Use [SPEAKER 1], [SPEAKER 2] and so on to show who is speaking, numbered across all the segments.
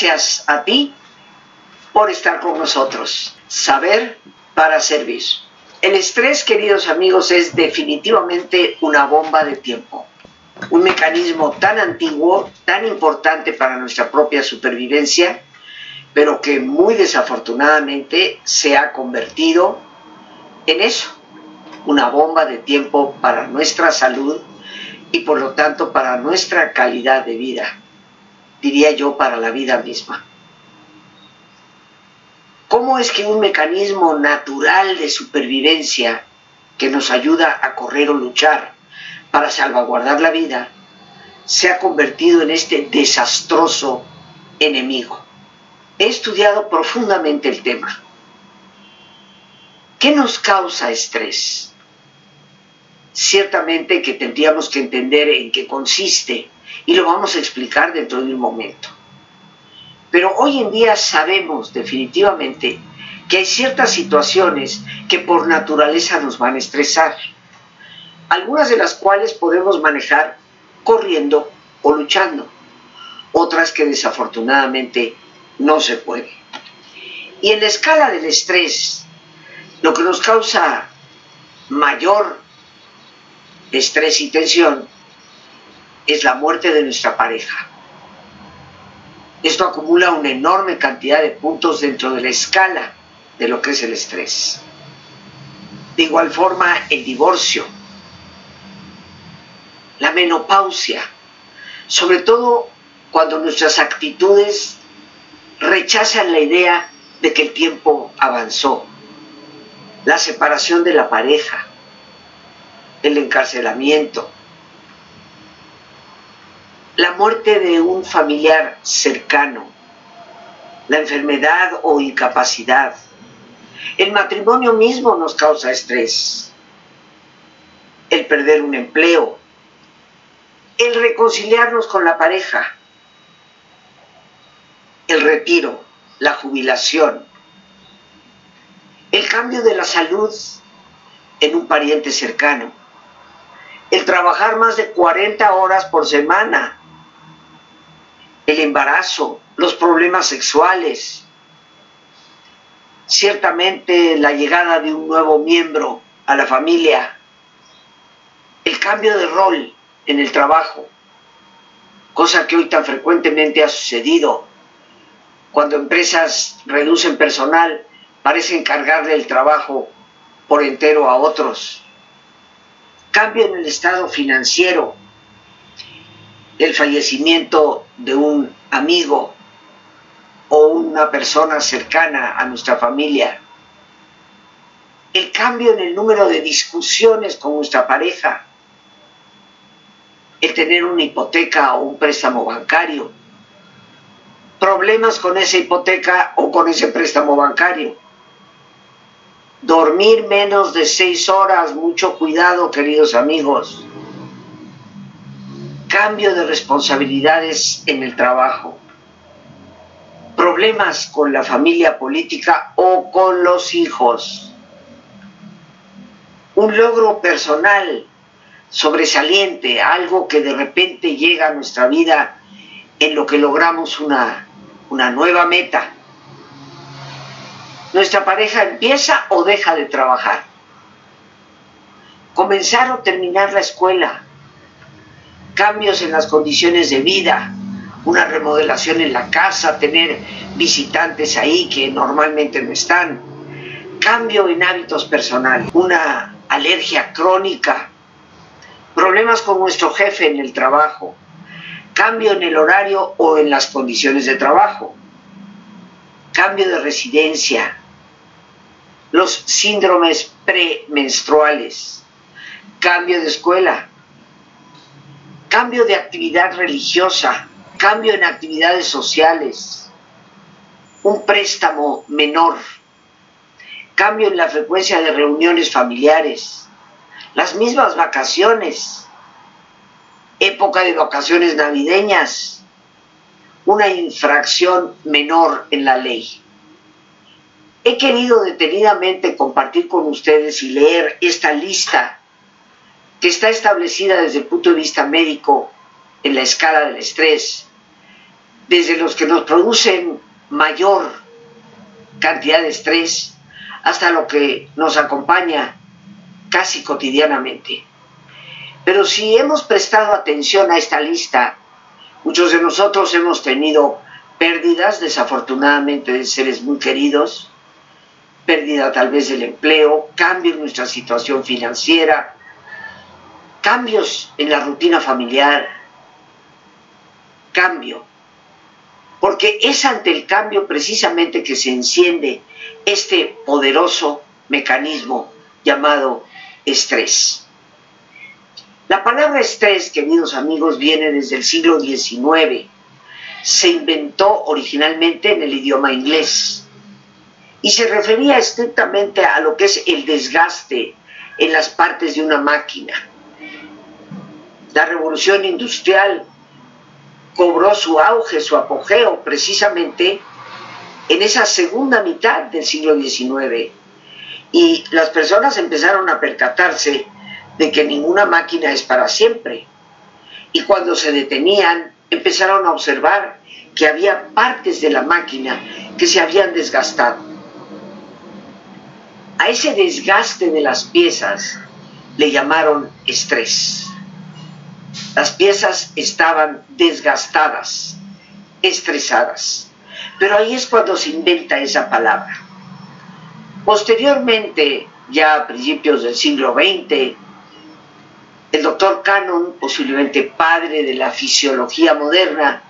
[SPEAKER 1] Gracias a ti por estar con nosotros. Saber para servir. El estrés, queridos amigos, es definitivamente una bomba de tiempo. Un mecanismo tan antiguo, tan importante para nuestra propia supervivencia, pero que muy desafortunadamente se ha convertido en eso, una bomba de tiempo para nuestra salud y por lo tanto para nuestra calidad de vida, diría yo para la vida misma. ¿Cómo es que un mecanismo natural de supervivencia que nos ayuda a correr o luchar para salvaguardar la vida se ha convertido en este desastroso enemigo? He estudiado profundamente el tema. ¿Qué nos causa estrés? Ciertamente que tendríamos que entender en qué consiste y lo vamos a explicar dentro de un momento. Pero hoy en día sabemos definitivamente que hay ciertas situaciones que por naturaleza nos van a estresar, algunas de las cuales podemos manejar corriendo o luchando, otras que desafortunadamente no se puede. Y en la escala del estrés, lo que nos causa mayor estrés y tensión es la muerte de nuestra pareja. Esto acumula una enorme cantidad de puntos dentro de la escala de lo que es el estrés. De igual forma, el divorcio, la menopausia, sobre todo cuando nuestras actitudes rechazan la idea de que el tiempo avanzó, la separación de la pareja, el encarcelamiento, la muerte de un familiar cercano, la enfermedad o incapacidad. El matrimonio mismo nos causa estrés. El perder un empleo, el reconciliarnos con la pareja, el retiro, la jubilación, el cambio de la salud en un pariente cercano, el trabajar más de 40 horas por semana el embarazo, los problemas sexuales, ciertamente la llegada de un nuevo miembro a la familia, el cambio de rol en el trabajo, cosa que hoy tan frecuentemente ha sucedido. Cuando empresas reducen personal, parecen cargarle el trabajo por entero a otros. Cambio en el estado financiero, el fallecimiento de un amigo o una persona cercana a nuestra familia, el cambio en el número de discusiones con nuestra pareja, el tener una hipoteca o un préstamo bancario, problemas con esa hipoteca o con ese préstamo bancario, dormir menos de seis horas, mucho cuidado queridos amigos, cambio de responsabilidades en el trabajo, problemas con la familia política o con los hijos, un logro personal sobresaliente, algo que de repente llega a nuestra vida en lo que logramos una, una nueva meta. Nuestra pareja empieza o deja de trabajar. Comenzar o terminar la escuela cambios en las condiciones de vida, una remodelación en la casa, tener visitantes ahí que normalmente no están, cambio en hábitos personales, una alergia crónica, problemas con nuestro jefe en el trabajo, cambio en el horario o en las condiciones de trabajo, cambio de residencia, los síndromes premenstruales, cambio de escuela, cambio de actividad religiosa, cambio en actividades sociales, un préstamo menor, cambio en la frecuencia de reuniones familiares, las mismas vacaciones, época de vacaciones navideñas, una infracción menor en la ley. He querido detenidamente compartir con ustedes y leer esta lista que está establecida desde el punto de vista médico en la escala del estrés, desde los que nos producen mayor cantidad de estrés hasta lo que nos acompaña casi cotidianamente. Pero si hemos prestado atención a esta lista, muchos de nosotros hemos tenido pérdidas, desafortunadamente, de seres muy queridos, pérdida tal vez del empleo, cambio en nuestra situación financiera, cambios en la rutina familiar, cambio. Porque es ante el cambio precisamente que se enciende este poderoso mecanismo llamado estrés. La palabra estrés, queridos amigos, viene desde el siglo XIX. Se inventó originalmente en el idioma inglés y se refería estrictamente a lo que es el desgaste en las partes de una máquina. La revolución industrial cobró su auge, su apogeo, precisamente en esa segunda mitad del siglo XIX. Y las personas empezaron a percatarse de que ninguna máquina es para siempre. Y cuando se detenían, empezaron a observar que había partes de la máquina que se habían desgastado. A ese desgaste de las piezas le llamaron estrés. Las piezas estaban desgastadas, estresadas. Pero ahí es cuando se inventa esa palabra. Posteriormente, ya a principios del siglo XX, el doctor Cannon, posiblemente padre de la fisiología moderna,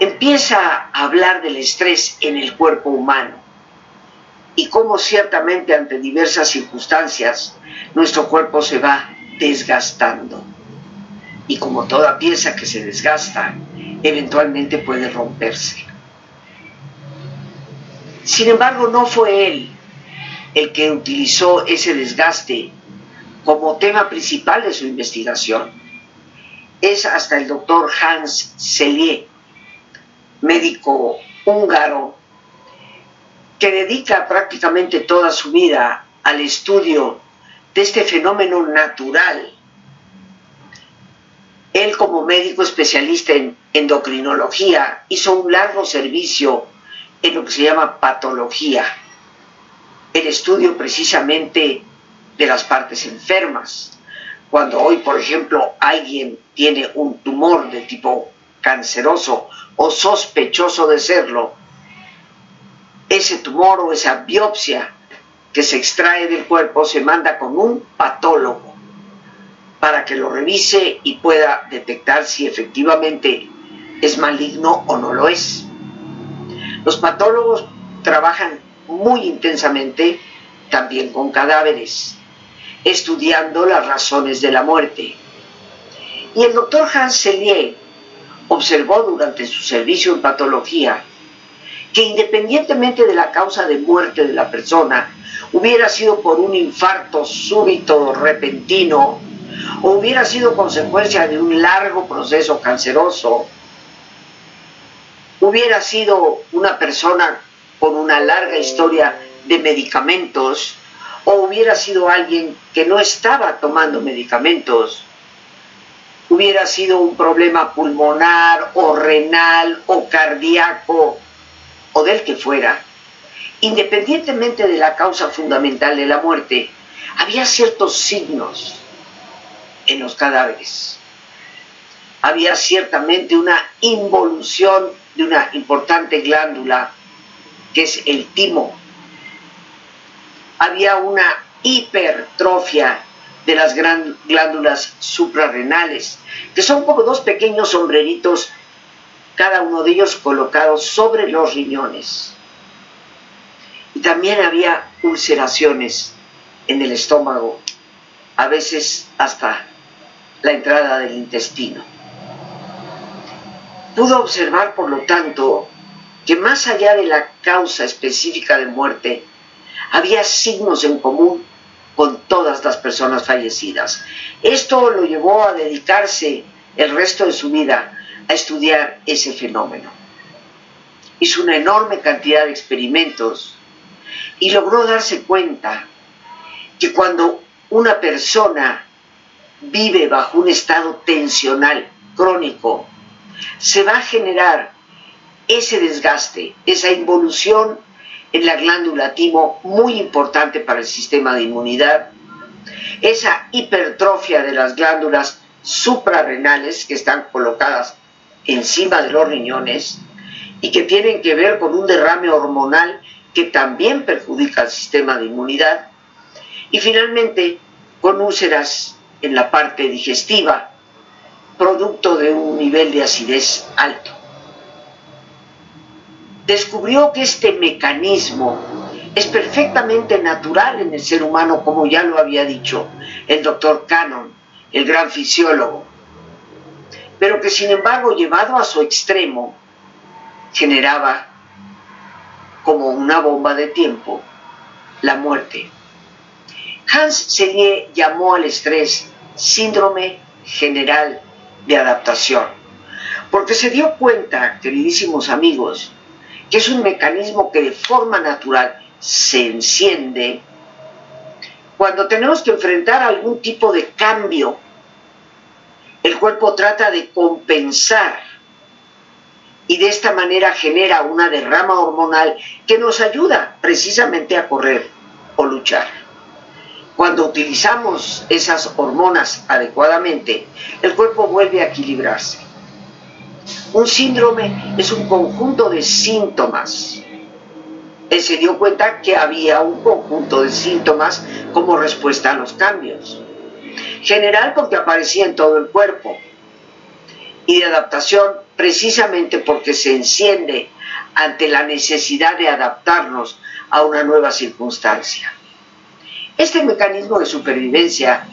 [SPEAKER 1] empieza a hablar del estrés en el cuerpo humano y cómo ciertamente ante diversas circunstancias nuestro cuerpo se va desgastando. Y como toda pieza que se desgasta, eventualmente puede romperse. Sin embargo, no fue él el que utilizó ese desgaste como tema principal de su investigación. Es hasta el doctor Hans Selye, médico húngaro que dedica prácticamente toda su vida al estudio de este fenómeno natural. Él como médico especialista en endocrinología hizo un largo servicio en lo que se llama patología, el estudio precisamente de las partes enfermas. Cuando hoy, por ejemplo, alguien tiene un tumor de tipo canceroso o sospechoso de serlo, ese tumor o esa biopsia que se extrae del cuerpo se manda con un patólogo para que lo revise y pueda detectar si efectivamente es maligno o no lo es. Los patólogos trabajan muy intensamente también con cadáveres, estudiando las razones de la muerte. Y el doctor Hans Selye observó durante su servicio en patología que independientemente de la causa de muerte de la persona, hubiera sido por un infarto súbito, repentino, o hubiera sido consecuencia de un largo proceso canceroso, hubiera sido una persona con una larga historia de medicamentos, o hubiera sido alguien que no estaba tomando medicamentos, hubiera sido un problema pulmonar o renal o cardíaco o del que fuera, independientemente de la causa fundamental de la muerte, había ciertos signos en los cadáveres. Había ciertamente una involución de una importante glándula que es el timo. Había una hipertrofia de las glándulas suprarrenales, que son como dos pequeños sombreritos cada uno de ellos colocados sobre los riñones. Y también había ulceraciones en el estómago, a veces hasta la entrada del intestino. Pudo observar, por lo tanto, que más allá de la causa específica de muerte, había signos en común con todas las personas fallecidas. Esto lo llevó a dedicarse el resto de su vida a estudiar ese fenómeno. Hizo una enorme cantidad de experimentos y logró darse cuenta que cuando una persona vive bajo un estado tensional crónico, se va a generar ese desgaste, esa involución en la glándula timo muy importante para el sistema de inmunidad, esa hipertrofia de las glándulas suprarrenales que están colocadas encima de los riñones y que tienen que ver con un derrame hormonal que también perjudica al sistema de inmunidad, y finalmente con úlceras en la parte digestiva, producto de un nivel de acidez alto. Descubrió que este mecanismo es perfectamente natural en el ser humano, como ya lo había dicho el doctor Cannon, el gran fisiólogo, pero que sin embargo llevado a su extremo generaba como una bomba de tiempo la muerte. Hans Selye llamó al estrés síndrome general de adaptación, porque se dio cuenta, queridísimos amigos, que es un mecanismo que de forma natural se enciende cuando tenemos que enfrentar algún tipo de cambio. El cuerpo trata de compensar y de esta manera genera una derrama hormonal que nos ayuda precisamente a correr o luchar. Cuando utilizamos esas hormonas adecuadamente, el cuerpo vuelve a equilibrarse. Un síndrome es un conjunto de síntomas. Él se dio cuenta que había un conjunto de síntomas como respuesta a los cambios. General porque aparecía en todo el cuerpo. Y de adaptación precisamente porque se enciende ante la necesidad de adaptarnos a una nueva circunstancia. Este mecanismo de supervivencia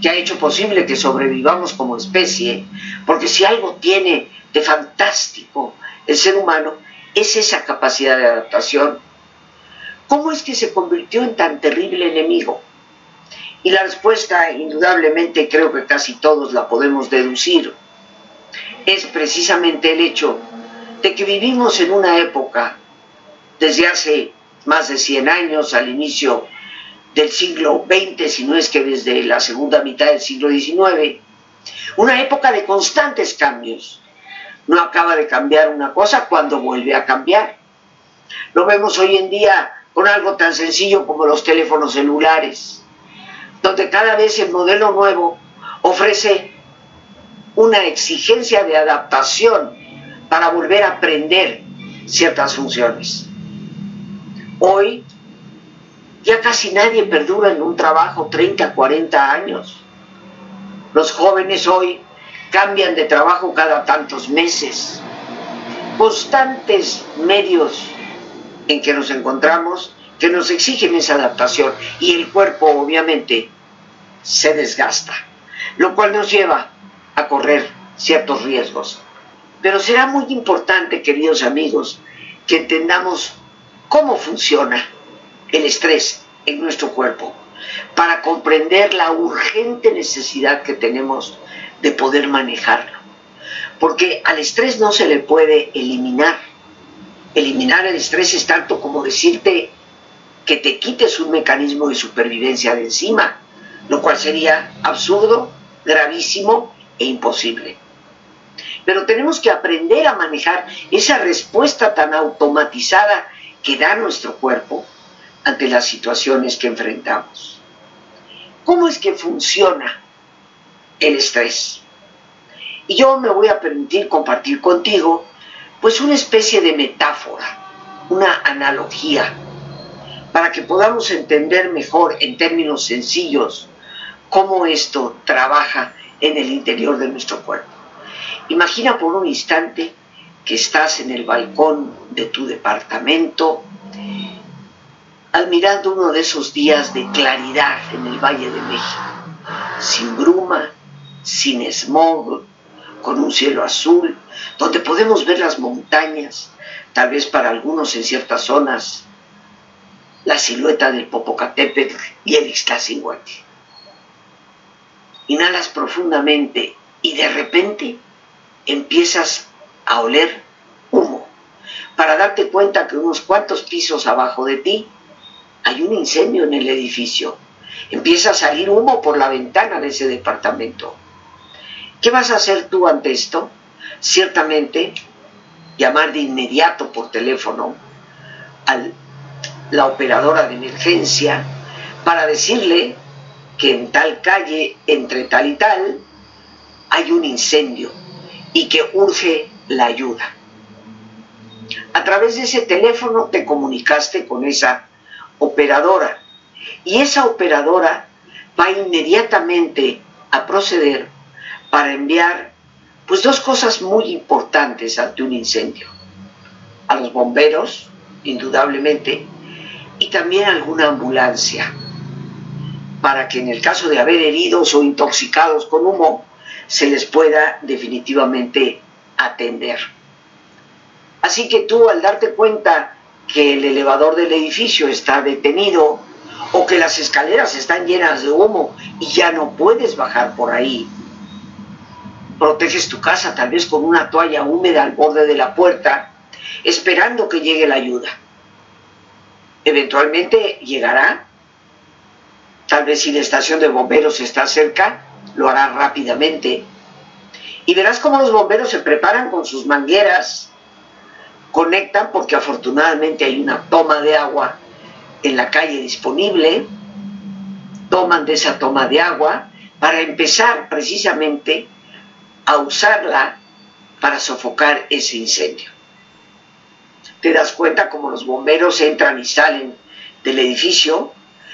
[SPEAKER 1] que ha hecho posible que sobrevivamos como especie, porque si algo tiene de fantástico el ser humano, es esa capacidad de adaptación. ¿Cómo es que se convirtió en tan terrible enemigo? Y la respuesta, indudablemente, creo que casi todos la podemos deducir es precisamente el hecho de que vivimos en una época, desde hace más de 100 años, al inicio del siglo XX, si no es que desde la segunda mitad del siglo XIX, una época de constantes cambios. No acaba de cambiar una cosa cuando vuelve a cambiar. Lo vemos hoy en día con algo tan sencillo como los teléfonos celulares, donde cada vez el modelo nuevo ofrece una exigencia de adaptación para volver a aprender ciertas funciones. Hoy ya casi nadie perdura en un trabajo 30, 40 años. Los jóvenes hoy cambian de trabajo cada tantos meses. Constantes medios en que nos encontramos que nos exigen esa adaptación y el cuerpo obviamente se desgasta, lo cual nos lleva a correr ciertos riesgos. Pero será muy importante, queridos amigos, que entendamos cómo funciona el estrés en nuestro cuerpo para comprender la urgente necesidad que tenemos de poder manejarlo. Porque al estrés no se le puede eliminar. Eliminar el estrés es tanto como decirte que te quites un mecanismo de supervivencia de encima, lo cual sería absurdo, gravísimo e imposible. Pero tenemos que aprender a manejar esa respuesta tan automatizada que da nuestro cuerpo ante las situaciones que enfrentamos. ¿Cómo es que funciona el estrés? Y yo me voy a permitir compartir contigo pues una especie de metáfora, una analogía, para que podamos entender mejor en términos sencillos cómo esto trabaja en el interior de nuestro cuerpo. Imagina por un instante que estás en el balcón de tu departamento, admirando uno de esos días de claridad en el Valle de México, sin bruma, sin smog, con un cielo azul, donde podemos ver las montañas, tal vez para algunos en ciertas zonas, hay un incendio en el edificio. Empieza a salir humo por la ventana de ese departamento. ¿Qué vas a hacer tú ante esto? Ciertamente llamar de inmediato por teléfono a la operadora de emergencia para decirle que en tal calle, entre tal y tal, hay un incendio y que urge la ayuda. A través de ese teléfono te comunicaste con esa operadora y esa operadora va inmediatamente a proceder para enviar pues dos cosas muy importantes ante un incendio. A los bomberos, indudablemente, y también a alguna ambulancia, para que en el caso de haber heridos o intoxicados con humo, se les pueda definitivamente atender. Así que tú al darte cuenta que el elevador del edificio está detenido o que las escaleras están llenas de humo y ya no puedes bajar por ahí, proteges tu casa tal vez con una toalla húmeda al borde de la puerta, esperando que llegue la ayuda. Eventualmente llegará, tal vez si la estación de bomberos está cerca, lo hará rápidamente. Y verás cómo los bomberos se preparan con sus mangueras, conectan porque afortunadamente hay una toma de agua en la calle disponible, toman de esa toma de agua para empezar precisamente a usarla para sofocar ese incendio. Te das cuenta como los bomberos entran y salen del edificio,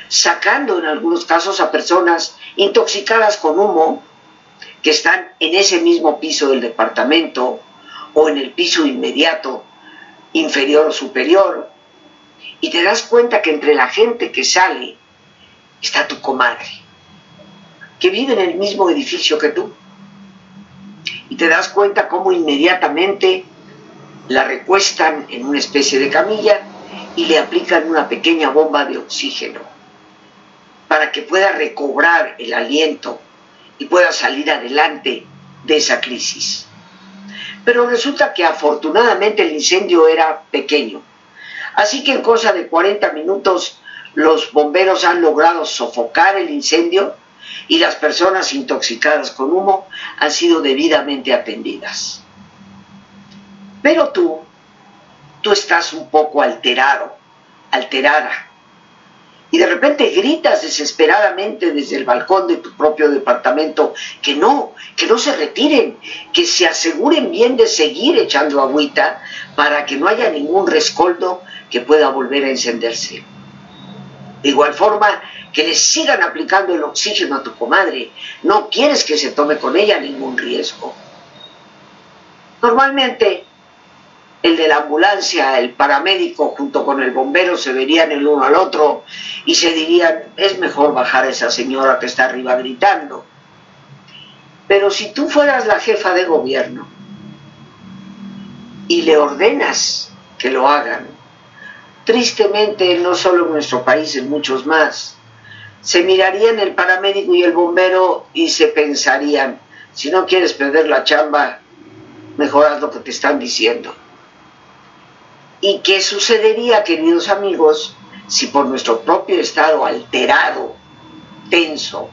[SPEAKER 1] sacando en algunos casos a personas intoxicadas con humo que están en ese mismo piso del departamento o en el piso inmediato, inferior o superior, y te das cuenta que entre la gente que sale está tu comadre, que vive en el mismo edificio que tú. Y te das cuenta cómo inmediatamente la recuestan en una especie de camilla y le aplican una pequeña bomba de oxígeno para que pueda recobrar el aliento y pueda salir adelante de esa crisis. Pero resulta que afortunadamente el incendio era pequeño Así que en cosa de 40 minutos los bomberos han logrado sofocar el incendio y las personas intoxicadas con humo han sido debidamente atendidas. Pero tú, tú estás un poco alterado, alterada, y de repente gritas desesperadamente desde el balcón de tu propio departamento que no, que no se retiren, que se aseguren bien de seguir echando agüita para que no haya ningún rescoldo que pueda volver a encenderse. De igual forma, que le sigan aplicando el oxígeno a tu comadre. No quieres que se tome con ella ningún riesgo. Normalmente, el de la ambulancia, el paramédico junto con el bombero se verían el uno al otro y se dirían, es mejor bajar a esa señora que está arriba gritando. Pero si tú fueras la jefa de gobierno y le ordenas que lo hagan, Tristemente, no solo en nuestro país, en muchos más, se mirarían el paramédico y el bombero y se pensarían, si no quieres perder la chamba, mejor lo que te están diciendo. ¿Y qué sucedería, queridos amigos, si por nuestro propio estado alterado, tenso,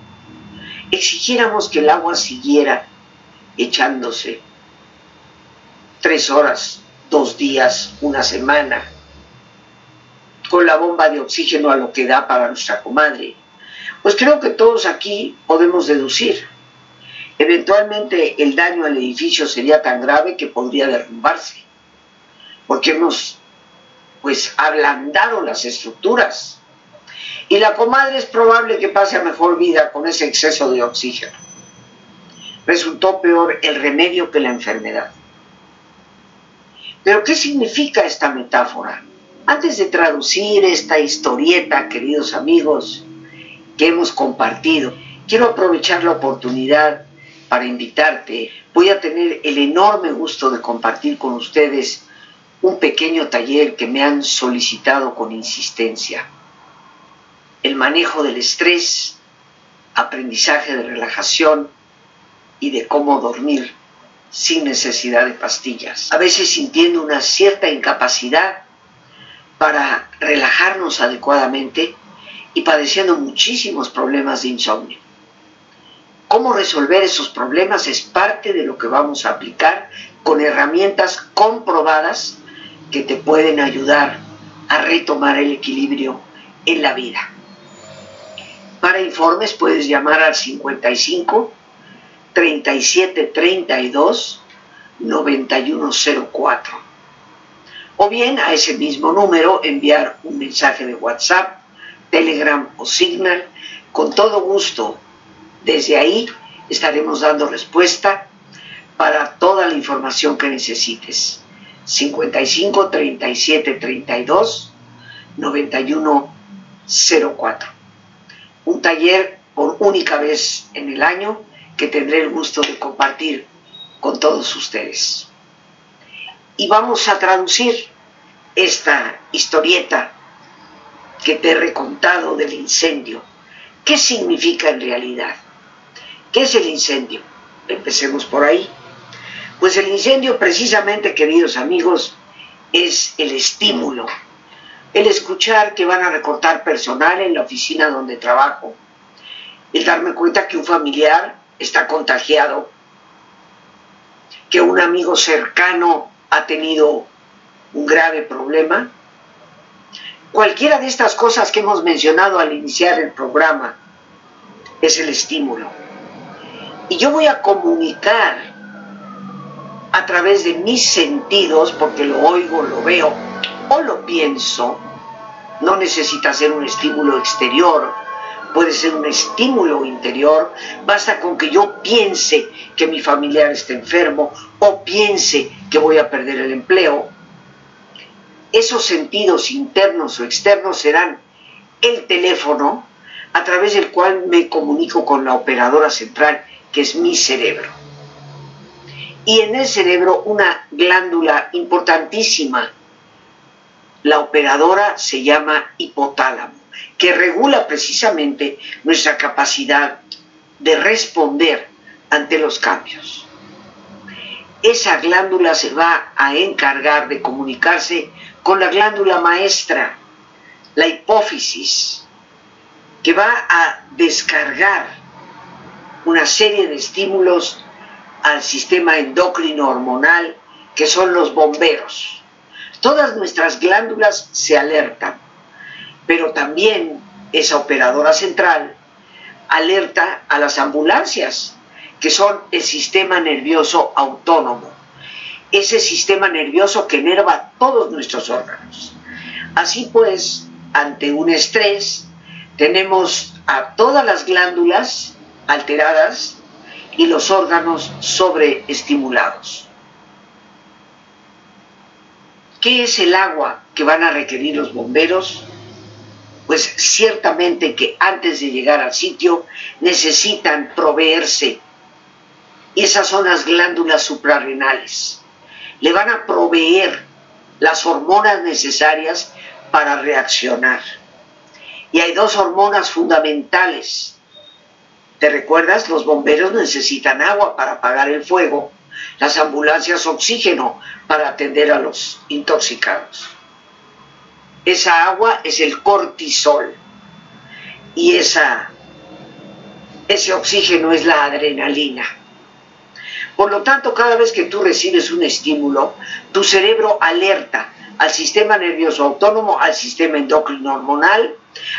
[SPEAKER 1] exigiéramos que el agua siguiera echándose tres horas, dos días, una semana, con la bomba de oxígeno a lo que da para nuestra comadre? Pues creo que todos aquí podemos deducir. Eventualmente el daño al edificio sería tan grave que podría derrumbarse, porque hemos pues ablandado las estructuras. Y la comadre es probable que pase a mejor vida con ese exceso de oxígeno. Resultó peor el remedio que la enfermedad. Pero ¿qué significa esta metáfora? Antes de traducir esta historieta, queridos amigos, que hemos compartido, quiero aprovechar la oportunidad para invitarte. Voy a tener el enorme gusto de compartir con ustedes un pequeño taller que me han solicitado con insistencia. El manejo del estrés, aprendizaje de relajación y de cómo dormir sin necesidad de pastillas. A veces sintiendo una cierta incapacidad para relajarnos adecuadamente y padeciendo muchísimos problemas de insomnio. cómo resolver esos problemas es parte de lo que vamos a aplicar con herramientas comprobadas que te pueden ayudar a retomar el equilibrio en la vida. Para informes puedes llamar al 55 37 32 9104 o bien a ese mismo número enviar un mensaje de WhatsApp, Telegram o Signal. Con todo gusto, desde ahí estaremos dando respuesta para toda la información que necesites. 55 37 32 91 04. Un taller por única vez en el año que tendré el gusto de compartir con todos ustedes. Y vamos a traducir esta historieta que te he recontado del incendio. ¿Qué significa en realidad? ¿Qué es el incendio? Empecemos por ahí. Pues el incendio precisamente, queridos amigos, es el estímulo. El escuchar que van a recortar personal en la oficina donde trabajo. El darme cuenta que un familiar está contagiado. Que un amigo cercano ha tenido un grave problema. Cualquiera de estas cosas que hemos mencionado al iniciar el programa es el estímulo. Y yo voy a comunicar a través de mis sentidos, porque lo oigo, lo veo o lo pienso, no necesita ser un estímulo exterior, puede ser un estímulo interior, basta con que yo piense que mi familiar está enfermo o piense que voy a perder el empleo. Esos sentidos internos o externos serán el teléfono a través del cual me comunico con la operadora central, que es mi cerebro y en el cerebro una glándula importantísima. La operadora se llama hipotálamo, que regula precisamente nuestra capacidad de responder ante los cambios. Esa glándula se va a encargar de comunicarse con la glándula maestra, la hipófisis, que va a descargar una serie de estímulos al sistema endocrino hormonal, que son los bomberos. Todas nuestras glándulas se alertan, pero también esa operadora central alerta a las ambulancias, que son el sistema nervioso autónomo, ese sistema nervioso que enerva todos nuestros órganos. Así pues, ante un estrés, tenemos a todas las glándulas alteradas y los órganos sobreestimulados. ¿Qué es el agua que van a requerir los bomberos? Pues ciertamente que antes de llegar al sitio necesitan proveerse. Y esas son las glándulas suprarrenales. Le van a proveer las hormonas necesarias para reaccionar. Y hay dos hormonas fundamentales ¿Te recuerdas? Los bomberos necesitan agua para apagar el fuego, las ambulancias oxígeno para atender a los intoxicados. Esa agua es el cortisol y esa, ese oxígeno es la adrenalina. Por lo tanto, cada vez que tú recibes un estímulo, tu cerebro alerta al sistema nervioso autónomo, al sistema endocrino hormonal,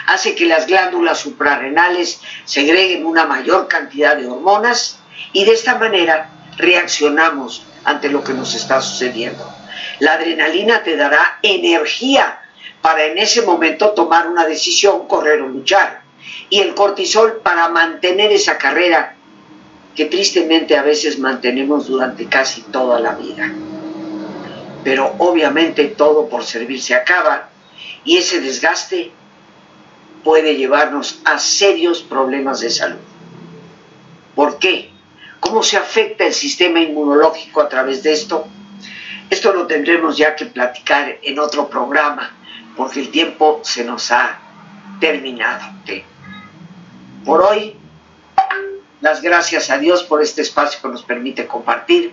[SPEAKER 1] hace que las glándulas suprarrenales segreguen una mayor cantidad de hormonas y de esta manera reaccionamos ante lo que nos está sucediendo. La adrenalina te dará energía para en ese momento tomar una decisión, correr o luchar. Y el cortisol para mantener esa carrera que tristemente a veces mantenemos durante casi toda la vida. Pero obviamente todo por servir se acaba y ese desgaste puede llevarnos a serios problemas de salud. ¿Por qué? ¿Cómo se afecta el sistema inmunológico a través de esto? Esto lo tendremos ya que platicar en otro programa, porque el tiempo se nos ha terminado. Por hoy, las gracias a Dios por este espacio que nos permite compartir.